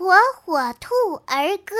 火火兔儿歌。